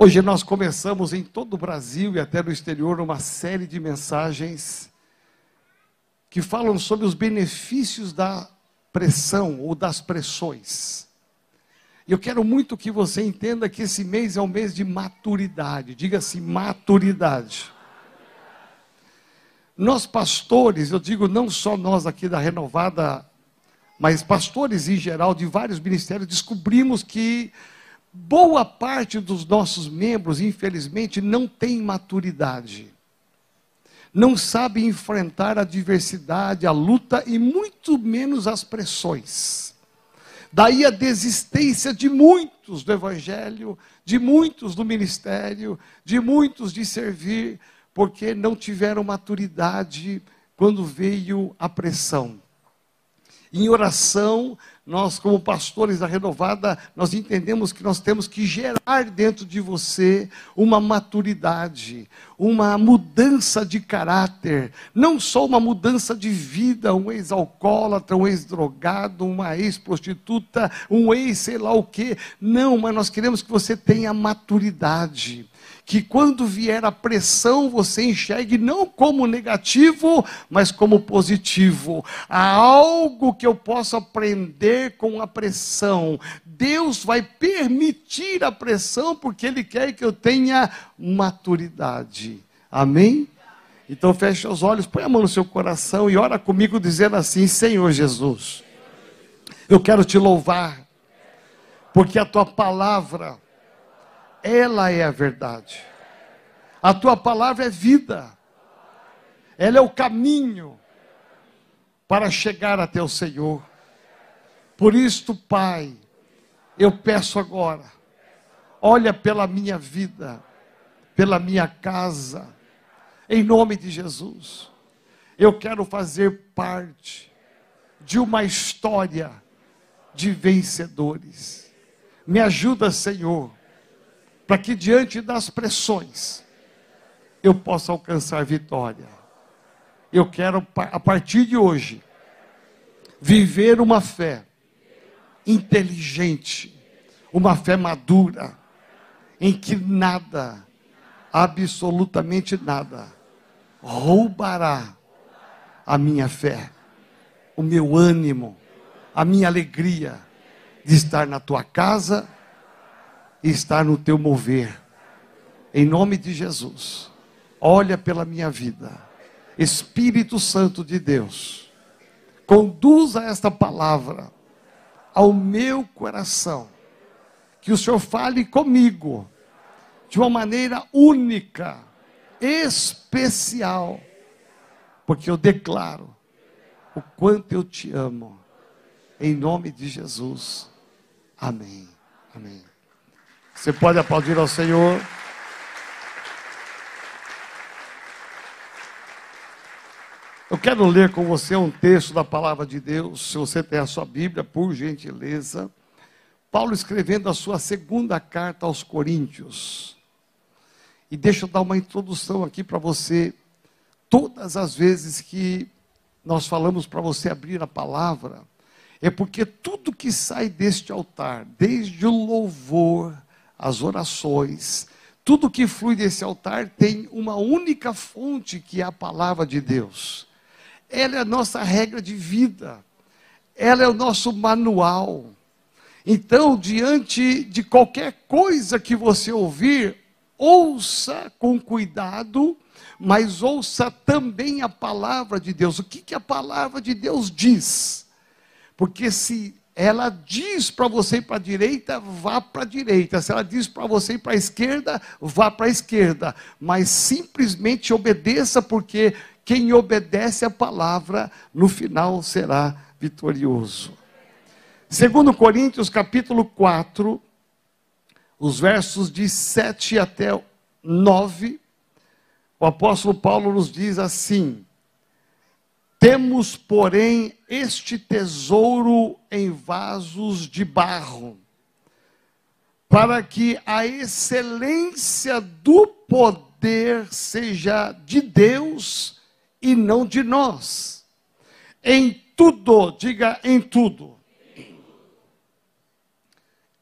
Hoje nós começamos em todo o Brasil e até no exterior uma série de mensagens que falam sobre os benefícios da pressão ou das pressões. Eu quero muito que você entenda que esse mês é um mês de maturidade. Diga-se maturidade. Nós pastores, eu digo não só nós aqui da Renovada, mas pastores em geral de vários ministérios, descobrimos que boa parte dos nossos membros, infelizmente, não tem maturidade. Não sabe enfrentar a adversidade, a luta e muito menos as pressões. Daí a desistência de muitos do evangelho, de muitos do ministério, de muitos de servir, porque não tiveram maturidade quando veio a pressão. Em oração, nós, como pastores da renovada, nós entendemos que nós temos que gerar dentro de você uma maturidade, uma mudança de caráter, não só uma mudança de vida, um ex-alcoólatra, um ex-drogado, uma ex-prostituta, um ex sei lá o quê. Não, mas nós queremos que você tenha maturidade que quando vier a pressão você enxergue não como negativo, mas como positivo. Há algo que eu posso aprender com a pressão. Deus vai permitir a pressão porque Ele quer que eu tenha maturidade. Amém? Então feche os olhos, põe a mão no seu coração e ora comigo dizendo assim: Senhor Jesus, eu quero te louvar, porque a tua palavra ela é a verdade. A tua palavra é vida. Ela é o caminho para chegar até o Senhor. Por isto, Pai, eu peço agora, olha pela minha vida, pela minha casa, em nome de Jesus. Eu quero fazer parte de uma história de vencedores. Me ajuda, Senhor, para que diante das pressões eu possa alcançar vitória. Eu quero, a partir de hoje, viver uma fé inteligente, uma fé madura, em que nada, absolutamente nada, roubará a minha fé, o meu ânimo, a minha alegria de estar na tua casa e estar no teu mover. Em nome de Jesus, olha pela minha vida. Espírito Santo de Deus, conduza esta palavra ao meu coração. Que o Senhor fale comigo de uma maneira única, especial, porque eu declaro o quanto eu te amo. Em nome de Jesus. Amém. Amém. Você pode aplaudir ao Senhor. Eu quero ler com você um texto da palavra de Deus, se você tem a sua Bíblia, por gentileza. Paulo escrevendo a sua segunda carta aos Coríntios. E deixa eu dar uma introdução aqui para você. Todas as vezes que nós falamos para você abrir a palavra, é porque tudo que sai deste altar, desde o louvor, as orações, tudo que flui desse altar tem uma única fonte que é a palavra de Deus. Ela é a nossa regra de vida. Ela é o nosso manual. Então, diante de qualquer coisa que você ouvir, ouça com cuidado, mas ouça também a palavra de Deus. O que, que a palavra de Deus diz? Porque se ela diz para você ir para a direita, vá para a direita. Se ela diz para você ir para a esquerda, vá para a esquerda. Mas simplesmente obedeça, porque quem obedece a palavra, no final será vitorioso. Segundo Coríntios capítulo 4, os versos de 7 até 9, o apóstolo Paulo nos diz assim: temos, porém, este tesouro em vasos de barro, para que a excelência do poder seja de Deus e não de nós. Em tudo, diga em tudo.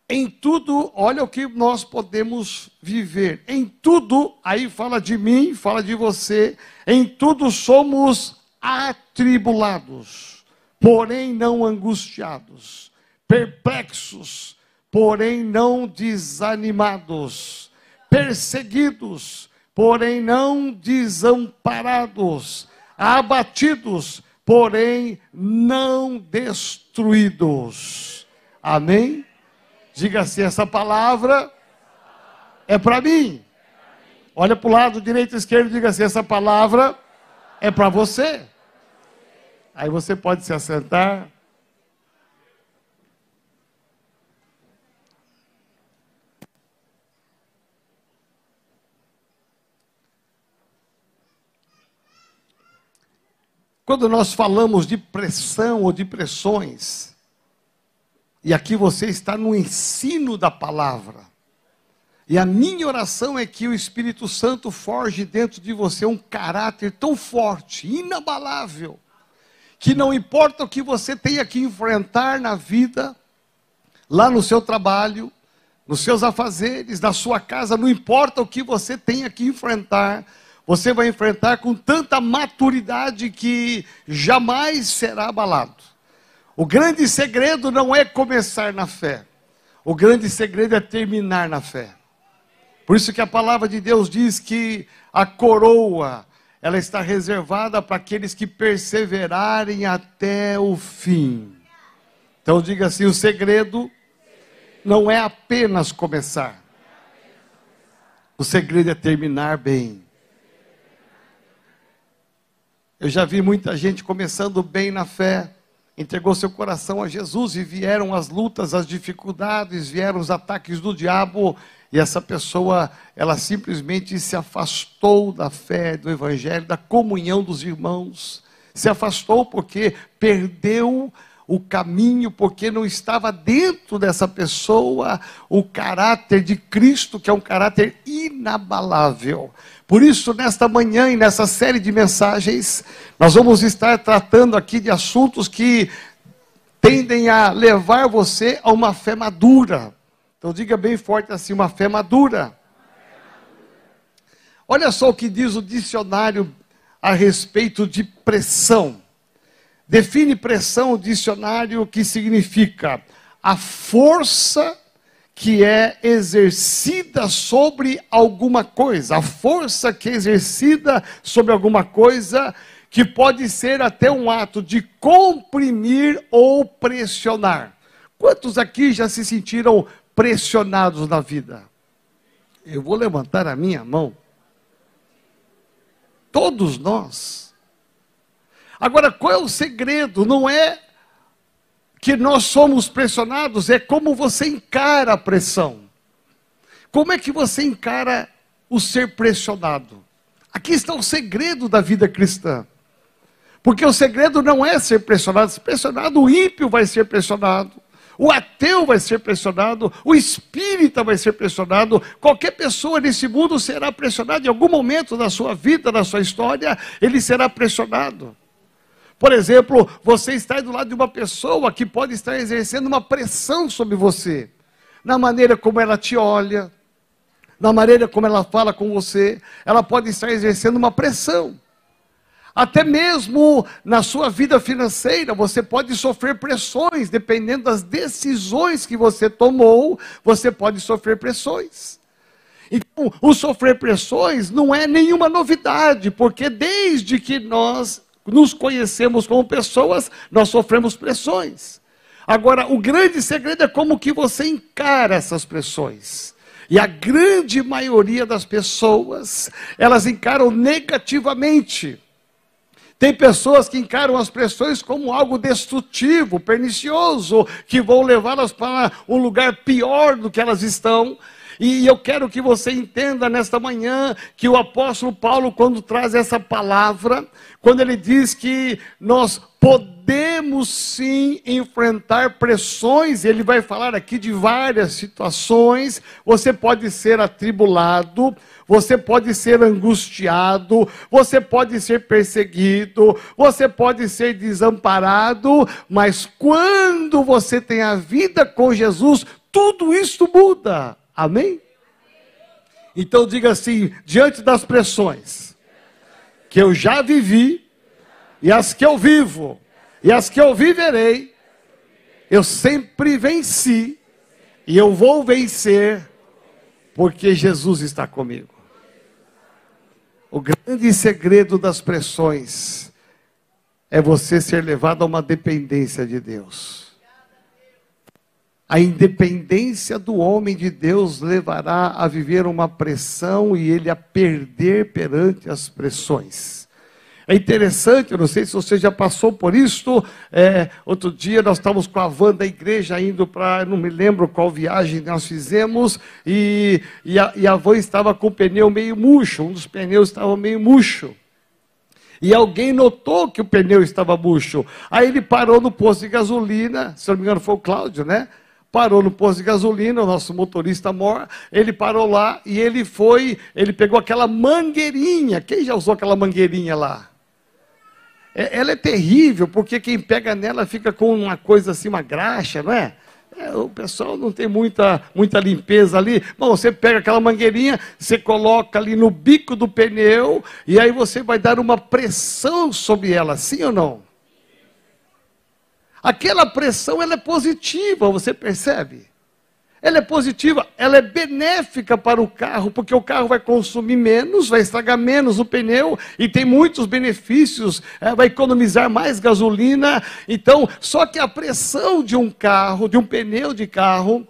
Em tudo, olha o que nós podemos viver. Em tudo, aí fala de mim, fala de você. Em tudo somos atribulados, porém não angustiados, perplexos, porém não desanimados, perseguidos, porém não desamparados, abatidos, porém não destruídos. Amém? Diga assim: essa palavra é para mim. Olha para o lado direito e esquerdo e diga assim: essa palavra é para você. Aí você pode se assentar. Quando nós falamos de pressão ou de pressões, e aqui você está no ensino da palavra. E a minha oração é que o Espírito Santo forge dentro de você um caráter tão forte, inabalável, que não importa o que você tenha que enfrentar na vida, lá no seu trabalho, nos seus afazeres, na sua casa, não importa o que você tenha que enfrentar, você vai enfrentar com tanta maturidade que jamais será abalado. O grande segredo não é começar na fé. O grande segredo é terminar na fé. Por isso que a palavra de Deus diz que a coroa, ela está reservada para aqueles que perseverarem até o fim. Então diga assim, o segredo não é apenas começar. O segredo é terminar bem. Eu já vi muita gente começando bem na fé, entregou seu coração a Jesus e vieram as lutas, as dificuldades, vieram os ataques do diabo e essa pessoa, ela simplesmente se afastou da fé, do evangelho, da comunhão dos irmãos. Se afastou porque perdeu o caminho, porque não estava dentro dessa pessoa o caráter de Cristo, que é um caráter inabalável. Por isso, nesta manhã e nessa série de mensagens, nós vamos estar tratando aqui de assuntos que tendem a levar você a uma fé madura. Então, diga bem forte assim: uma fé madura. Olha só o que diz o dicionário a respeito de pressão. Define pressão o dicionário que significa a força que é exercida sobre alguma coisa, a força que é exercida sobre alguma coisa, que pode ser até um ato de comprimir ou pressionar. Quantos aqui já se sentiram pressionados na vida? Eu vou levantar a minha mão. Todos nós. Agora, qual é o segredo? Não é que nós somos pressionados é como você encara a pressão. Como é que você encara o ser pressionado? Aqui está o segredo da vida cristã. Porque o segredo não é ser pressionado. Se pressionado, o ímpio vai ser pressionado. O ateu vai ser pressionado, o espírita vai ser pressionado, qualquer pessoa nesse mundo será pressionada em algum momento da sua vida, da sua história, ele será pressionado. Por exemplo, você está do lado de uma pessoa que pode estar exercendo uma pressão sobre você, na maneira como ela te olha, na maneira como ela fala com você, ela pode estar exercendo uma pressão. Até mesmo na sua vida financeira, você pode sofrer pressões, dependendo das decisões que você tomou, você pode sofrer pressões. Então, o sofrer pressões não é nenhuma novidade, porque desde que nós nos conhecemos como pessoas, nós sofremos pressões. Agora, o grande segredo é como que você encara essas pressões. E a grande maioria das pessoas, elas encaram negativamente. Tem pessoas que encaram as pressões como algo destrutivo, pernicioso, que vão levá-las para um lugar pior do que elas estão. E eu quero que você entenda nesta manhã que o apóstolo Paulo, quando traz essa palavra, quando ele diz que nós podemos sim enfrentar pressões, ele vai falar aqui de várias situações. Você pode ser atribulado, você pode ser angustiado, você pode ser perseguido, você pode ser desamparado, mas quando você tem a vida com Jesus, tudo isso muda. Amém? Então diga assim: diante das pressões que eu já vivi, e as que eu vivo, e as que eu viverei, eu sempre venci, e eu vou vencer, porque Jesus está comigo. O grande segredo das pressões é você ser levado a uma dependência de Deus. A independência do homem de Deus levará a viver uma pressão e ele a perder perante as pressões. É interessante, eu não sei se você já passou por isso. É, outro dia nós estávamos com a van da igreja indo para, não me lembro qual viagem nós fizemos, e, e, a, e a van estava com o pneu meio murcho, um dos pneus estava meio murcho. E alguém notou que o pneu estava murcho. Aí ele parou no posto de gasolina, se não me engano foi o Cláudio, né? Parou no posto de gasolina, o nosso motorista mor, ele parou lá e ele foi, ele pegou aquela mangueirinha. Quem já usou aquela mangueirinha lá? É, ela é terrível, porque quem pega nela fica com uma coisa assim, uma graxa, não é? É, o pessoal não tem muita, muita limpeza ali. Bom, você pega aquela mangueirinha, você coloca ali no bico do pneu, e aí você vai dar uma pressão sobre ela, sim ou não? Aquela pressão ela é positiva, você percebe? Ela é positiva, ela é benéfica para o carro, porque o carro vai consumir menos, vai estragar menos o pneu e tem muitos benefícios, é, vai economizar mais gasolina. Então, só que a pressão de um carro, de um pneu de carro,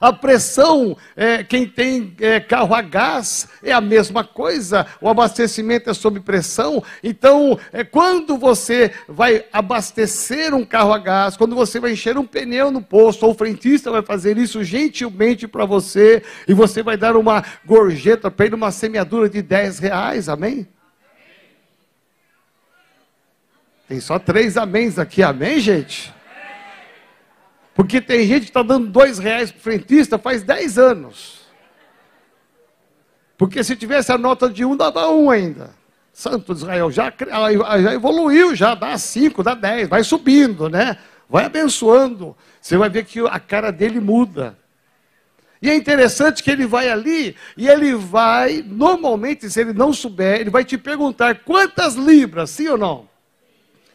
a pressão, é, quem tem é, carro a gás, é a mesma coisa. O abastecimento é sob pressão. Então, é, quando você vai abastecer um carro a gás, quando você vai encher um pneu no posto, ou o frentista vai fazer isso gentilmente para você, e você vai dar uma gorjeta para ele, uma semeadura de 10 reais, amém? Tem só três améns aqui, amém, gente? Porque tem gente que está dando dois reais para o frentista faz dez anos. Porque se tivesse a nota de um, dava um ainda. Santo Israel já, já evoluiu, já dá cinco, dá dez, vai subindo, né? Vai abençoando. Você vai ver que a cara dele muda. E é interessante que ele vai ali e ele vai, normalmente, se ele não souber, ele vai te perguntar quantas libras, sim ou não?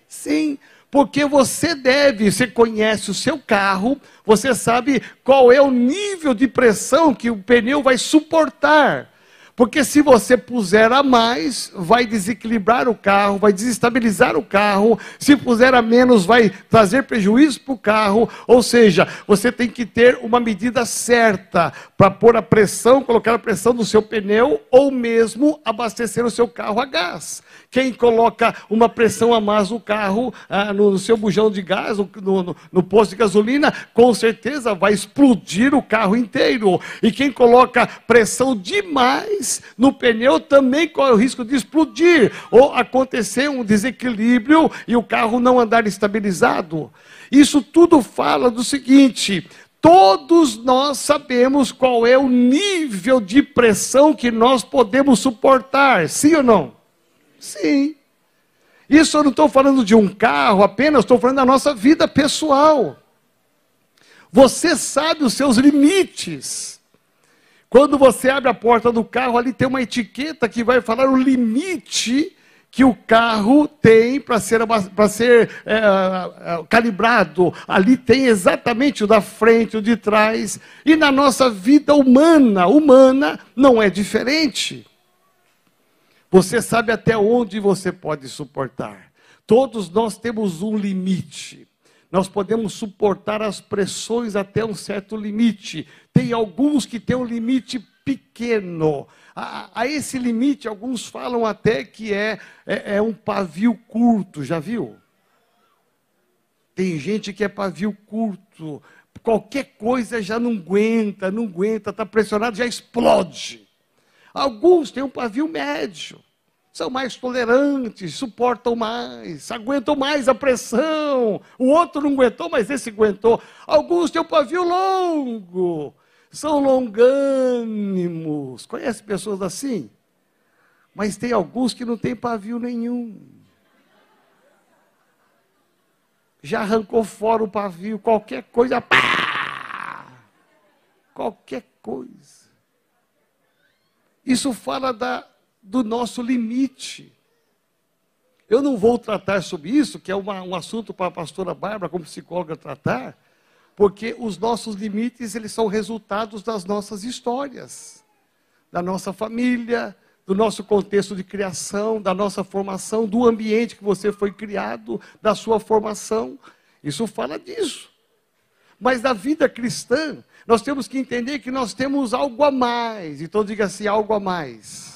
Sim. Porque você deve, você conhece o seu carro, você sabe qual é o nível de pressão que o pneu vai suportar. Porque se você puser a mais, vai desequilibrar o carro, vai desestabilizar o carro. Se puser a menos, vai trazer prejuízo para o carro. Ou seja, você tem que ter uma medida certa para pôr a pressão, colocar a pressão no seu pneu ou mesmo abastecer o seu carro a gás. Quem coloca uma pressão a mais no carro, ah, no seu bujão de gás, no, no, no, posto de gasolina, com certeza vai explodir o carro inteiro. E quem coloca pressão demais no pneu também corre o risco de explodir ou acontecer um desequilíbrio e o carro não andar estabilizado. Isso tudo fala do seguinte: todos nós sabemos qual é o nível de pressão que nós podemos suportar, sim ou não? Sim. Isso eu não estou falando de um carro apenas, estou falando da nossa vida pessoal. Você sabe os seus limites. Quando você abre a porta do carro, ali tem uma etiqueta que vai falar o limite que o carro tem para ser, pra ser é, calibrado. Ali tem exatamente o da frente, o de trás. E na nossa vida humana, humana, não é diferente. Você sabe até onde você pode suportar. Todos nós temos um limite. Nós podemos suportar as pressões até um certo limite. Tem alguns que têm um limite pequeno. A, a esse limite, alguns falam até que é, é, é um pavio curto. Já viu? Tem gente que é pavio curto. Qualquer coisa já não aguenta, não aguenta, está pressionado, já explode. Alguns têm um pavio médio são mais tolerantes, suportam mais, aguentam mais a pressão. O outro não aguentou, mas esse aguentou. Alguns têm o pavio longo, são longânimos. Conhece pessoas assim? Mas tem alguns que não têm pavio nenhum. Já arrancou fora o pavio, qualquer coisa, pá! qualquer coisa. Isso fala da, do nosso limite. Eu não vou tratar sobre isso, que é uma, um assunto para a pastora Bárbara, como psicóloga, tratar, porque os nossos limites, eles são resultados das nossas histórias, da nossa família, do nosso contexto de criação, da nossa formação, do ambiente que você foi criado, da sua formação. Isso fala disso. Mas na vida cristã, nós temos que entender que nós temos algo a mais. Então diga assim, algo a mais.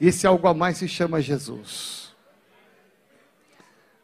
Esse algo a mais se chama Jesus.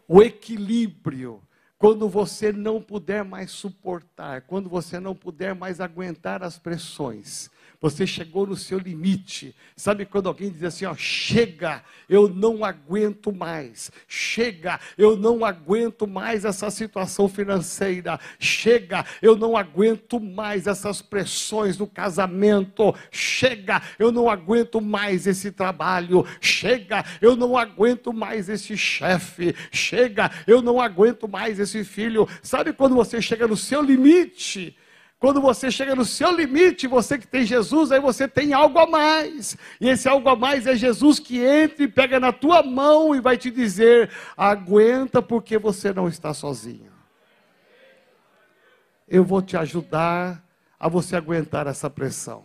O equilíbrio quando você não puder mais suportar, quando você não puder mais aguentar as pressões, você chegou no seu limite. Sabe quando alguém diz assim, ó, chega, eu não aguento mais. Chega, eu não aguento mais essa situação financeira. Chega, eu não aguento mais essas pressões do casamento. Chega, eu não aguento mais esse trabalho. Chega, eu não aguento mais esse chefe. Chega, eu não aguento mais esse filho. Sabe quando você chega no seu limite? Quando você chega no seu limite, você que tem Jesus, aí você tem algo a mais. E esse algo a mais é Jesus que entra e pega na tua mão e vai te dizer: aguenta porque você não está sozinho. Eu vou te ajudar a você aguentar essa pressão.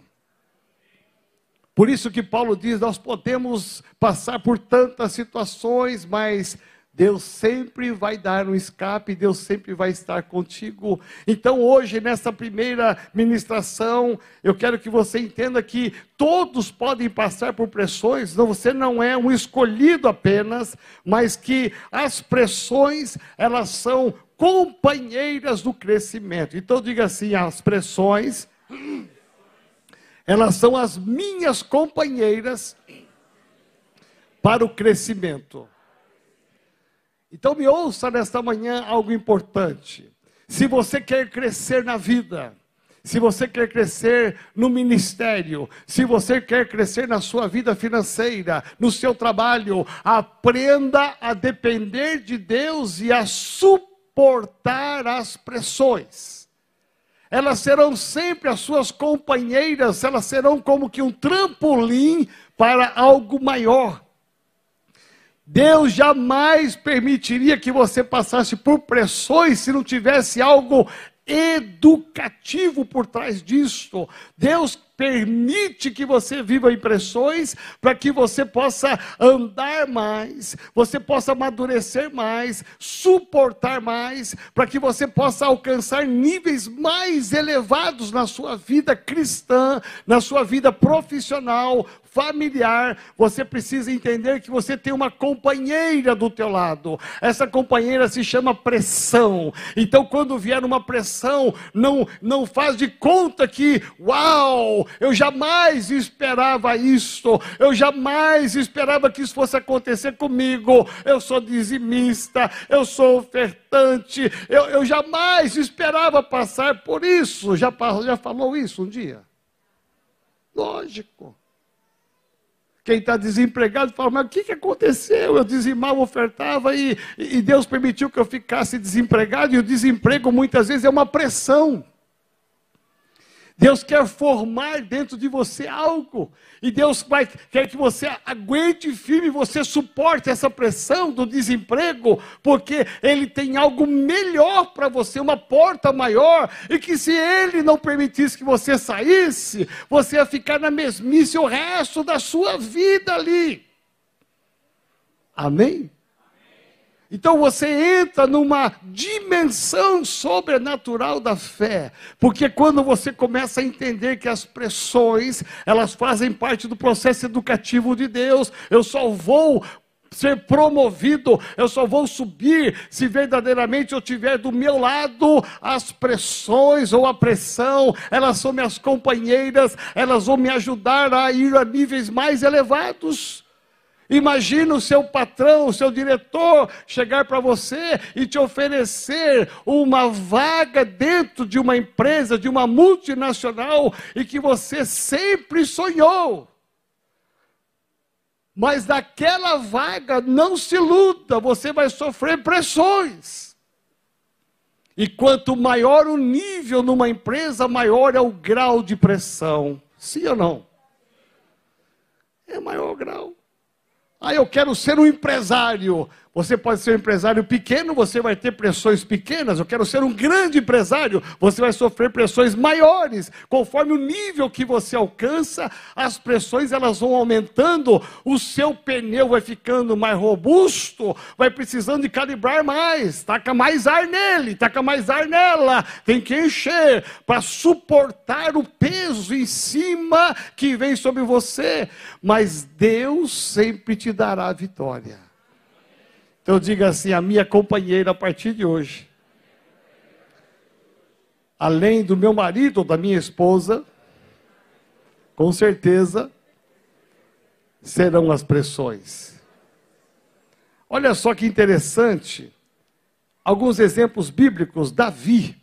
Por isso que Paulo diz: nós podemos passar por tantas situações, mas Deus sempre vai dar um escape, Deus sempre vai estar contigo. Então, hoje, nessa primeira ministração, eu quero que você entenda que todos podem passar por pressões, não, você não é um escolhido apenas, mas que as pressões, elas são companheiras do crescimento. Então, diga assim: as pressões, elas são as minhas companheiras para o crescimento. Então me ouça nesta manhã algo importante. Se você quer crescer na vida, se você quer crescer no ministério, se você quer crescer na sua vida financeira, no seu trabalho, aprenda a depender de Deus e a suportar as pressões. Elas serão sempre as suas companheiras, elas serão como que um trampolim para algo maior. Deus jamais permitiria que você passasse por pressões se não tivesse algo educativo por trás disso. Deus permite que você viva impressões para que você possa andar mais, você possa amadurecer mais, suportar mais, para que você possa alcançar níveis mais elevados na sua vida cristã, na sua vida profissional, familiar, você precisa entender que você tem uma companheira do teu lado. Essa companheira se chama pressão. Então, quando vier uma pressão, não não faz de conta que, uau, eu jamais esperava isso. Eu jamais esperava que isso fosse acontecer comigo. Eu sou dizimista, eu sou ofertante. Eu, eu jamais esperava passar por isso. Já, já falou isso um dia? Lógico. Quem está desempregado fala, mas o que, que aconteceu? Eu dizimava, ofertava e, e Deus permitiu que eu ficasse desempregado, e o desemprego muitas vezes é uma pressão. Deus quer formar dentro de você algo. E Deus vai, quer que você aguente firme, você suporte essa pressão do desemprego, porque Ele tem algo melhor para você, uma porta maior. E que se Ele não permitisse que você saísse, você ia ficar na mesmice o resto da sua vida ali. Amém? Então você entra numa dimensão sobrenatural da fé, porque quando você começa a entender que as pressões, elas fazem parte do processo educativo de Deus, eu só vou ser promovido, eu só vou subir se verdadeiramente eu tiver do meu lado as pressões ou a pressão, elas são minhas companheiras, elas vão me ajudar a ir a níveis mais elevados. Imagina o seu patrão, o seu diretor chegar para você e te oferecer uma vaga dentro de uma empresa, de uma multinacional e que você sempre sonhou. Mas daquela vaga não se luta, você vai sofrer pressões. E quanto maior o nível numa empresa, maior é o grau de pressão. Sim ou não? É maior o grau. Ah, eu quero ser um empresário. Você pode ser um empresário pequeno, você vai ter pressões pequenas. Eu quero ser um grande empresário, você vai sofrer pressões maiores. Conforme o nível que você alcança, as pressões elas vão aumentando, o seu pneu vai ficando mais robusto, vai precisando de calibrar mais, taca mais ar nele, taca mais ar nela, tem que encher para suportar o peso em cima que vem sobre você. Mas Deus sempre te dará a vitória. Então diga assim: a minha companheira a partir de hoje, além do meu marido ou da minha esposa, com certeza serão as pressões. Olha só que interessante, alguns exemplos bíblicos. Davi,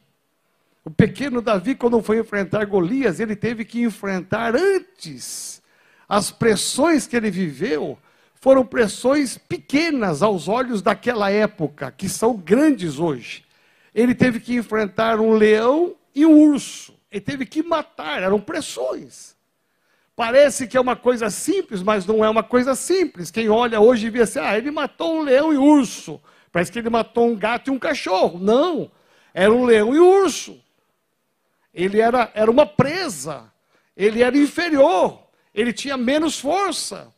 o pequeno Davi, quando foi enfrentar Golias, ele teve que enfrentar antes as pressões que ele viveu foram pressões pequenas aos olhos daquela época, que são grandes hoje. Ele teve que enfrentar um leão e um urso. Ele teve que matar, eram pressões. Parece que é uma coisa simples, mas não é uma coisa simples. Quem olha hoje vê assim: ah, ele matou um leão e um urso. Parece que ele matou um gato e um cachorro. Não, era um leão e um urso. Ele era, era uma presa. Ele era inferior. Ele tinha menos força.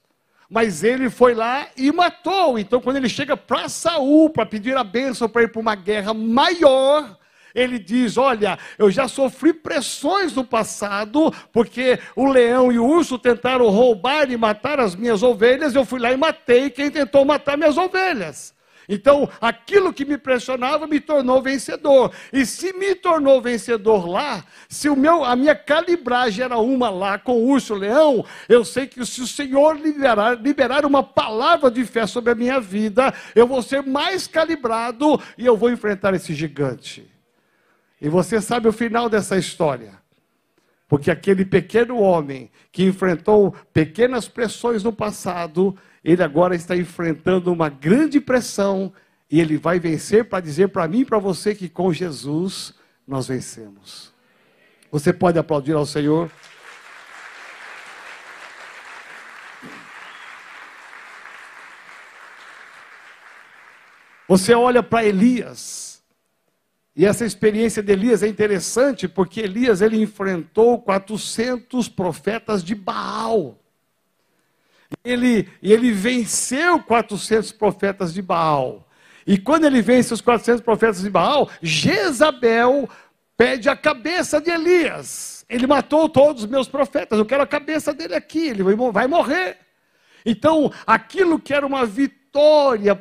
Mas ele foi lá e matou. Então, quando ele chega para Saul para pedir a bênção para ir para uma guerra maior, ele diz: Olha, eu já sofri pressões no passado, porque o leão e o urso tentaram roubar e matar as minhas ovelhas. Eu fui lá e matei quem tentou matar minhas ovelhas. Então, aquilo que me pressionava me tornou vencedor. E se me tornou vencedor lá, se o meu, a minha calibragem era uma lá com o urso leão, eu sei que se o Senhor liberar, liberar uma palavra de fé sobre a minha vida, eu vou ser mais calibrado e eu vou enfrentar esse gigante. E você sabe o final dessa história. Porque aquele pequeno homem que enfrentou pequenas pressões no passado, ele agora está enfrentando uma grande pressão e ele vai vencer para dizer para mim e para você que com Jesus nós vencemos. Você pode aplaudir ao Senhor? Você olha para Elias, e essa experiência de Elias é interessante porque Elias ele enfrentou 400 profetas de Baal ele, ele venceu 400 profetas de Baal. E quando ele vence os 400 profetas de Baal, Jezabel pede a cabeça de Elias. Ele matou todos os meus profetas, eu quero a cabeça dele aqui, ele vai morrer. Então, aquilo que era uma vitória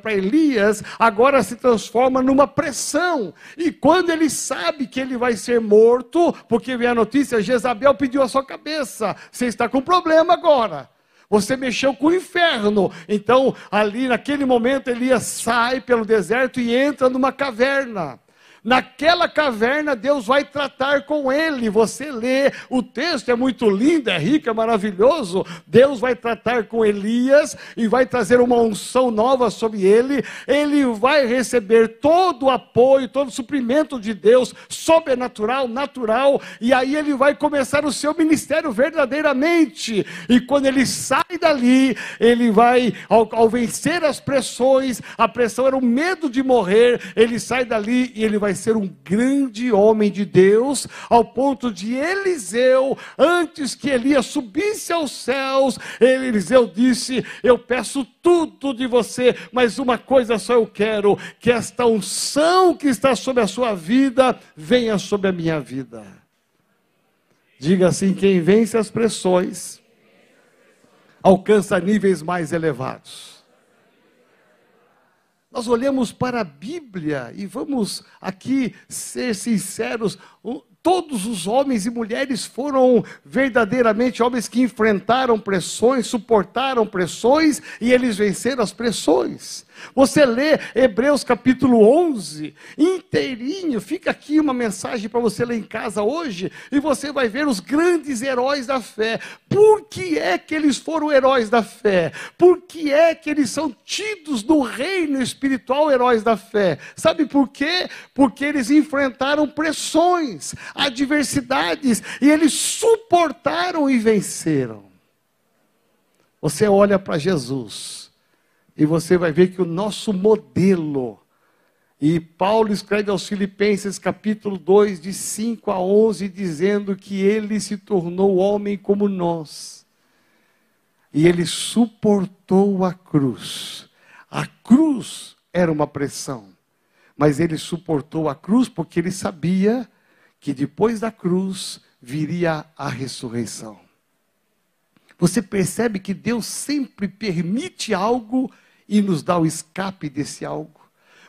para Elias, agora se transforma numa pressão. E quando ele sabe que ele vai ser morto, porque vem a notícia, Jezabel pediu a sua cabeça, você está com problema agora. Você mexeu com o inferno. Então, ali naquele momento, Elias sai pelo deserto e entra numa caverna. Naquela caverna, Deus vai tratar com ele. Você lê, o texto é muito lindo, é rico, é maravilhoso. Deus vai tratar com Elias e vai trazer uma unção nova sobre ele. Ele vai receber todo o apoio, todo o suprimento de Deus, sobrenatural, natural. E aí ele vai começar o seu ministério verdadeiramente. E quando ele sai dali, ele vai, ao, ao vencer as pressões, a pressão era o medo de morrer, ele sai dali e ele vai ser um grande homem de Deus, ao ponto de Eliseu, antes que Elias subisse aos céus, Eliseu disse: Eu peço tudo de você, mas uma coisa só eu quero: que esta unção que está sobre a sua vida venha sobre a minha vida. Diga assim: quem vence as pressões alcança níveis mais elevados. Nós olhamos para a Bíblia e vamos aqui ser sinceros. Todos os homens e mulheres foram verdadeiramente homens que enfrentaram pressões, suportaram pressões e eles venceram as pressões. Você lê Hebreus capítulo 11, inteirinho, fica aqui uma mensagem para você ler em casa hoje, e você vai ver os grandes heróis da fé. Por que é que eles foram heróis da fé? Por que é que eles são tidos no reino espiritual heróis da fé? Sabe por quê? Porque eles enfrentaram pressões, adversidades, e eles suportaram e venceram. Você olha para Jesus e você vai ver que o nosso modelo, e Paulo escreve aos Filipenses, capítulo 2, de 5 a 11, dizendo que ele se tornou homem como nós. E ele suportou a cruz. A cruz era uma pressão, mas ele suportou a cruz porque ele sabia que depois da cruz viria a ressurreição. Você percebe que Deus sempre permite algo e nos dá o escape desse algo.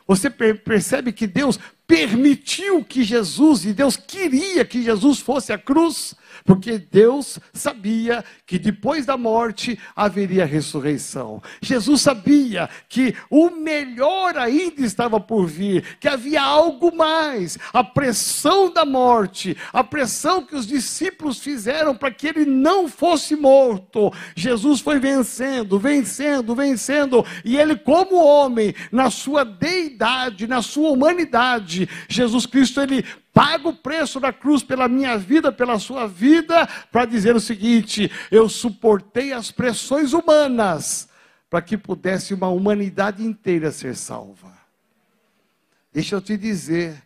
Você percebe que Deus permitiu que Jesus, e Deus queria que Jesus fosse a cruz, porque Deus sabia que depois da morte haveria ressurreição. Jesus sabia que o melhor ainda estava por vir, que havia algo mais. A pressão da morte, a pressão que os discípulos fizeram para que ele não fosse morto. Jesus foi vencendo, vencendo, vencendo, e ele, como homem, na sua deidade, na sua humanidade, Jesus Cristo, ele paga o preço da cruz pela minha vida, pela sua vida, para dizer o seguinte: eu suportei as pressões humanas para que pudesse uma humanidade inteira ser salva. Deixa eu te dizer,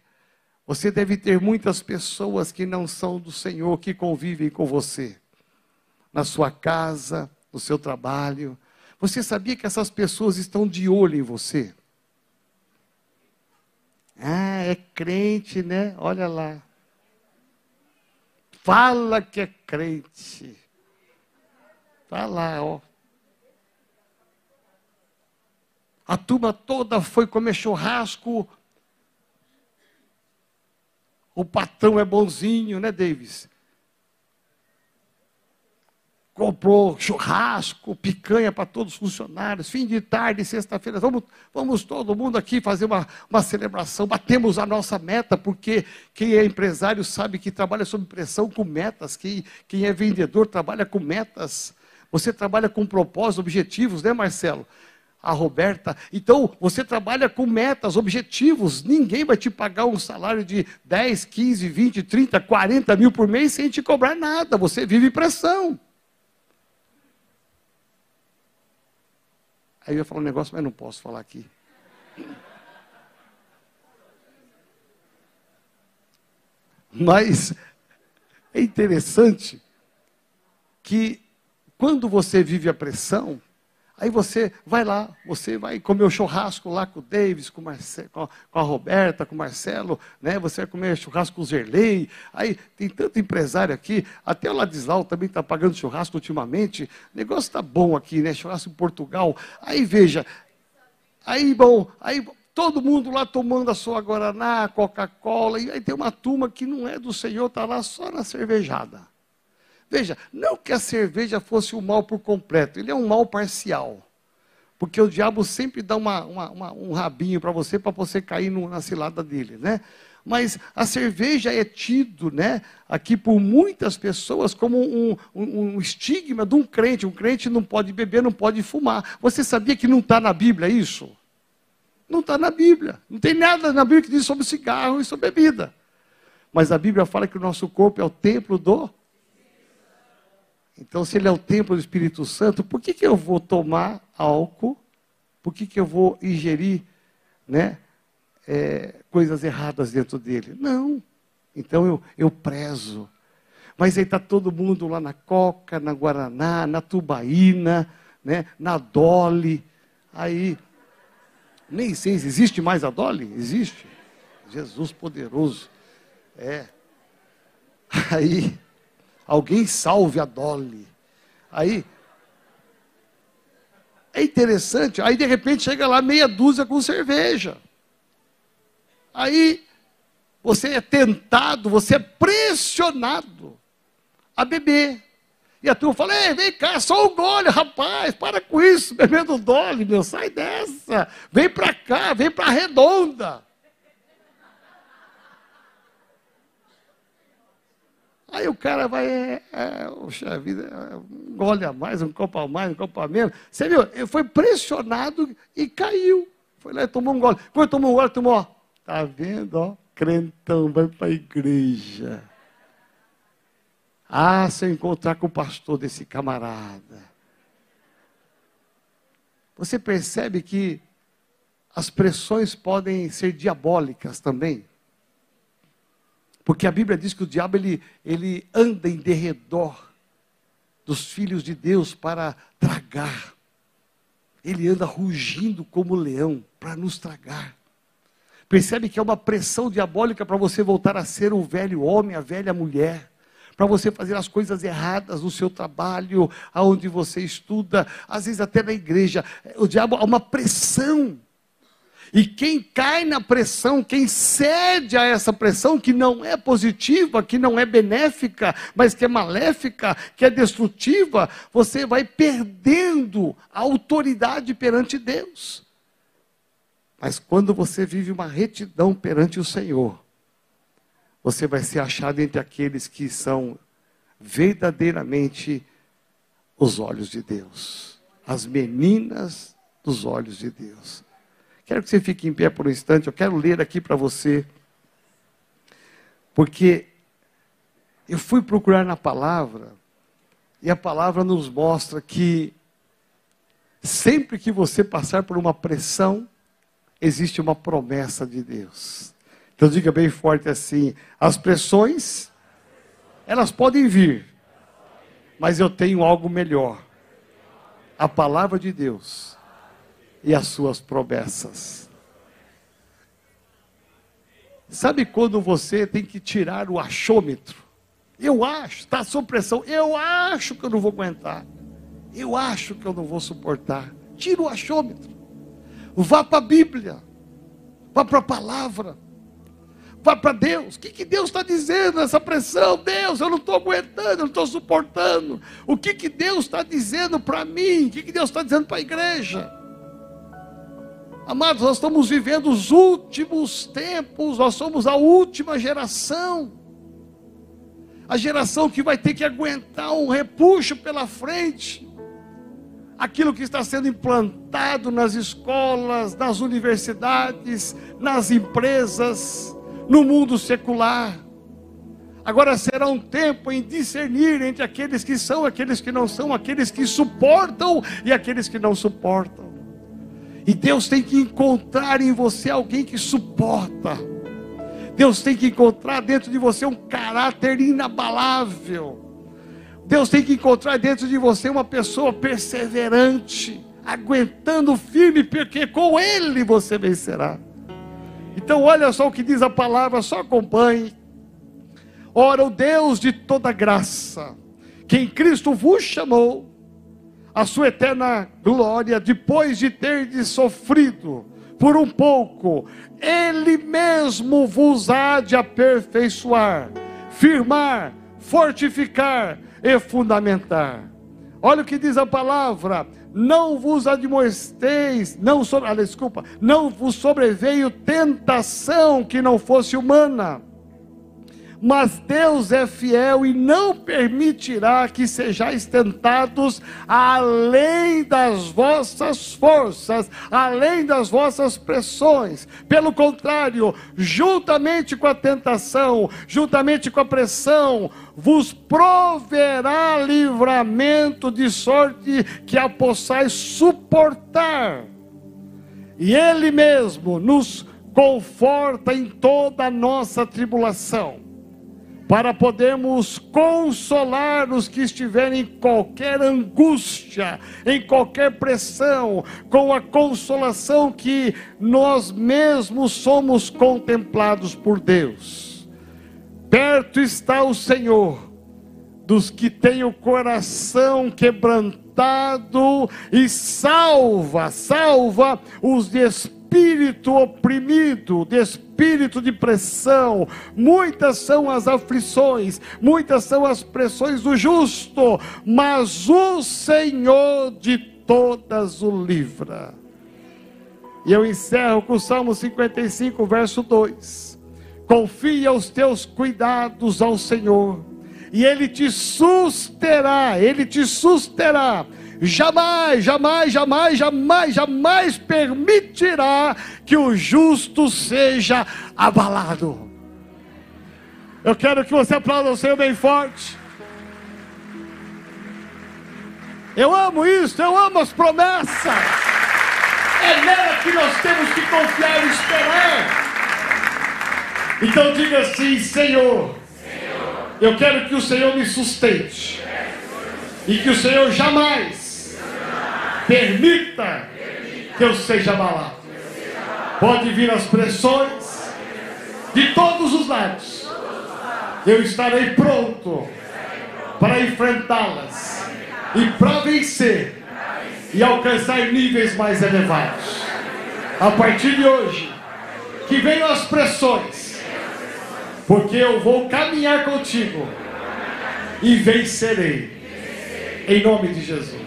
você deve ter muitas pessoas que não são do Senhor, que convivem com você, na sua casa, no seu trabalho. Você sabia que essas pessoas estão de olho em você? Ah, é crente, né? Olha lá. Fala que é crente. Tá lá, ó. A turma toda foi comer churrasco. O patrão é bonzinho, né, Davis? Comprou churrasco, picanha para todos os funcionários, fim de tarde, sexta-feira, vamos, vamos todo mundo aqui fazer uma, uma celebração, batemos a nossa meta, porque quem é empresário sabe que trabalha sob pressão com metas, quem, quem é vendedor trabalha com metas, você trabalha com propósitos, objetivos, né Marcelo? A Roberta, então você trabalha com metas, objetivos, ninguém vai te pagar um salário de 10, 15, 20, 30, 40 mil por mês sem te cobrar nada, você vive pressão. Aí eu ia falar um negócio, mas não posso falar aqui. Mas é interessante que quando você vive a pressão, Aí você vai lá, você vai comer o churrasco lá com o Davis, com, Marce, com, a, com a Roberta, com o Marcelo, né? você vai comer churrasco com o Zerlei. Aí tem tanto empresário aqui, até o Ladislau também está pagando churrasco ultimamente. O negócio está bom aqui, né? Churrasco em Portugal. Aí veja, aí bom, aí todo mundo lá tomando a sua Guaraná, Coca-Cola, e aí tem uma turma que não é do Senhor, está lá só na cervejada. Veja, não que a cerveja fosse o mal por completo, ele é um mal parcial. Porque o diabo sempre dá uma, uma, uma, um rabinho para você, para você cair no, na cilada dele, né? Mas a cerveja é tido, né, aqui por muitas pessoas como um, um, um estigma de um crente. Um crente não pode beber, não pode fumar. Você sabia que não está na Bíblia isso? Não está na Bíblia. Não tem nada na Bíblia que diz sobre cigarro e sobre bebida. Mas a Bíblia fala que o nosso corpo é o templo do então, se ele é o templo do Espírito Santo, por que, que eu vou tomar álcool? Por que, que eu vou ingerir né, é, coisas erradas dentro dele? Não. Então eu, eu prezo. Mas aí está todo mundo lá na Coca, na Guaraná, na Tubaína, né, na Dolly. Aí, nem sei se existe mais a Dolly? Existe. Jesus poderoso. É. Aí, Alguém salve a Dolly. Aí, é interessante. Aí, de repente, chega lá meia dúzia com cerveja. Aí, você é tentado, você é pressionado a beber. E a turma fala: Ei, vem cá, só um gole, rapaz, para com isso, bebendo dole, meu, sai dessa. Vem para cá, vem para a redonda. Aí o cara vai, é, é, vida, um gole a mais, um copo a mais, um copo a menos. Você viu? Ele foi pressionado e caiu. Foi lá e tomou um gole. Quando tomou um gole, tomou, ó. Tá vendo, ó? Crentão, vai para a igreja. Ah, se eu encontrar com o pastor desse camarada. Você percebe que as pressões podem ser diabólicas também. Porque a Bíblia diz que o diabo ele, ele anda em derredor dos filhos de Deus para tragar. Ele anda rugindo como leão para nos tragar. Percebe que é uma pressão diabólica para você voltar a ser o velho homem, a velha mulher. Para você fazer as coisas erradas no seu trabalho, aonde você estuda, às vezes até na igreja. O diabo há uma pressão e quem cai na pressão, quem cede a essa pressão, que não é positiva, que não é benéfica, mas que é maléfica, que é destrutiva, você vai perdendo a autoridade perante Deus. Mas quando você vive uma retidão perante o Senhor, você vai ser achado entre aqueles que são verdadeiramente os olhos de Deus, as meninas dos olhos de Deus. Quero que você fique em pé por um instante, eu quero ler aqui para você. Porque eu fui procurar na palavra, e a palavra nos mostra que sempre que você passar por uma pressão, existe uma promessa de Deus. Então diga bem forte assim: as pressões, elas podem vir, mas eu tenho algo melhor. A palavra de Deus e as suas promessas. Sabe quando você tem que tirar o achômetro? Eu acho, está sob pressão, eu acho que eu não vou aguentar. Eu acho que eu não vou suportar. Tira o achômetro. Vá para a Bíblia. Vá para a palavra. Vá para Deus. O que, que Deus está dizendo nessa pressão? Deus, eu não estou aguentando, eu não estou suportando. O que, que Deus está dizendo para mim? O que, que Deus está dizendo para a igreja? Amados, nós estamos vivendo os últimos tempos, nós somos a última geração. A geração que vai ter que aguentar um repuxo pela frente. Aquilo que está sendo implantado nas escolas, nas universidades, nas empresas, no mundo secular. Agora será um tempo em discernir entre aqueles que são, aqueles que não são, aqueles que suportam e aqueles que não suportam. E Deus tem que encontrar em você alguém que suporta. Deus tem que encontrar dentro de você um caráter inabalável. Deus tem que encontrar dentro de você uma pessoa perseverante, aguentando firme, porque com Ele você vencerá. Então, olha só o que diz a palavra, só acompanhe. Ora, o Deus de toda graça, que em Cristo vos chamou, a sua eterna glória, depois de ter sofrido por um pouco, Ele mesmo vos há de aperfeiçoar, firmar, fortificar e fundamentar. Olha o que diz a palavra: não vos admoesteis, não sobre, ah, desculpa, não vos sobreveio tentação que não fosse humana mas Deus é fiel e não permitirá que sejais tentados além das vossas forças, além das vossas pressões. Pelo contrário, juntamente com a tentação, juntamente com a pressão, vos proverá livramento de sorte que a possais suportar. E Ele mesmo nos conforta em toda a nossa tribulação para podermos consolar os que estiverem em qualquer angústia, em qualquer pressão, com a consolação que nós mesmos somos contemplados por Deus. Perto está o Senhor dos que têm o coração quebrantado e salva, salva os de espírito espírito oprimido, de espírito de pressão. Muitas são as aflições, muitas são as pressões do justo, mas o Senhor de todas o livra. E eu encerro com o Salmo 55, verso 2. Confia os teus cuidados ao Senhor, e Ele te susterá, Ele te susterá jamais, jamais, jamais, jamais, jamais permitirá que o justo seja abalado. Eu quero que você aplaude o Senhor bem forte. Eu amo isso, eu amo as promessas. É nela que nós temos que confiar e esperar. Então diga assim: Senhor, Senhor, eu quero que o Senhor me sustente. E que o Senhor jamais permita que eu seja abalado. Pode vir as pressões de todos os lados. Eu estarei pronto para enfrentá-las e para vencer e alcançar níveis mais elevados. A partir de hoje, que venham as pressões, porque eu vou caminhar contigo e vencerei. Em nome de Jesus.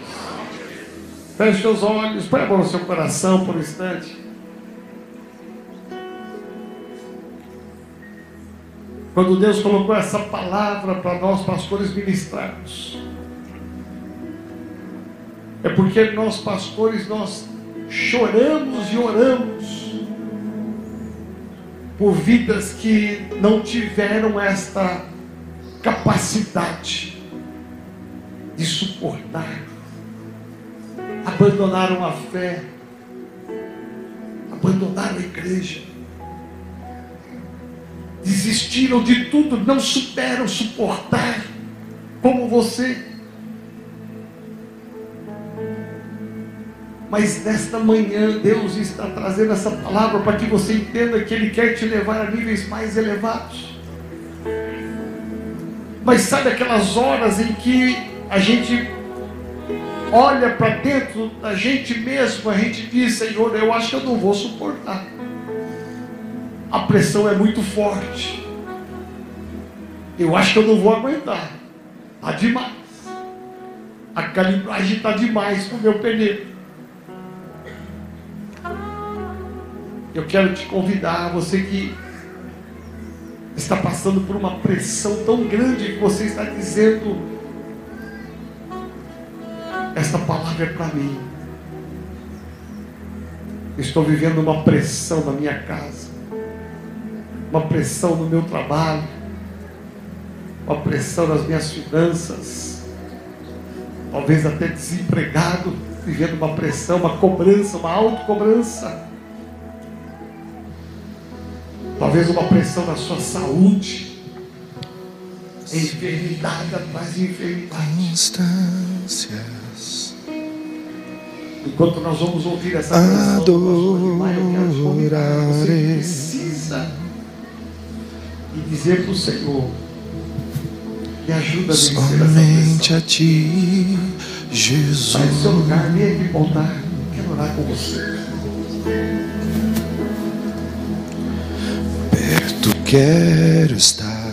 Feche seus olhos, põe a mão no seu coração por um instante. Quando Deus colocou essa palavra para nós, pastores, ministrarmos, é porque nós, pastores, nós choramos e oramos por vidas que não tiveram esta capacidade de suportar, abandonaram a fé, abandonaram a igreja, desistiram de tudo, não souberam suportar, como você. Mas nesta manhã Deus está trazendo essa palavra para que você entenda que Ele quer te levar a níveis mais elevados. Mas sabe aquelas horas em que a gente olha para dentro da gente mesmo, a gente diz, Senhor, eu acho que eu não vou suportar. A pressão é muito forte. Eu acho que eu não vou aguentar. Está demais. A calibragem está demais para o meu pneu. Eu quero te convidar, você que está passando por uma pressão tão grande que você está dizendo, esta palavra é para mim. Estou vivendo uma pressão na minha casa, uma pressão no meu trabalho, uma pressão nas minhas finanças, talvez até desempregado, vivendo uma pressão, uma cobrança, uma autocobrança. Talvez uma pressão na sua saúde, enfermidade atrás de enfermidade. Enquanto nós vamos ouvir essa canção, você precisa e dizer para o Senhor, me ajuda a vencer Somente a ti, Jesus. Sai do seu lugar, vem aqui voltar. Quero orar com você. Perto quero estar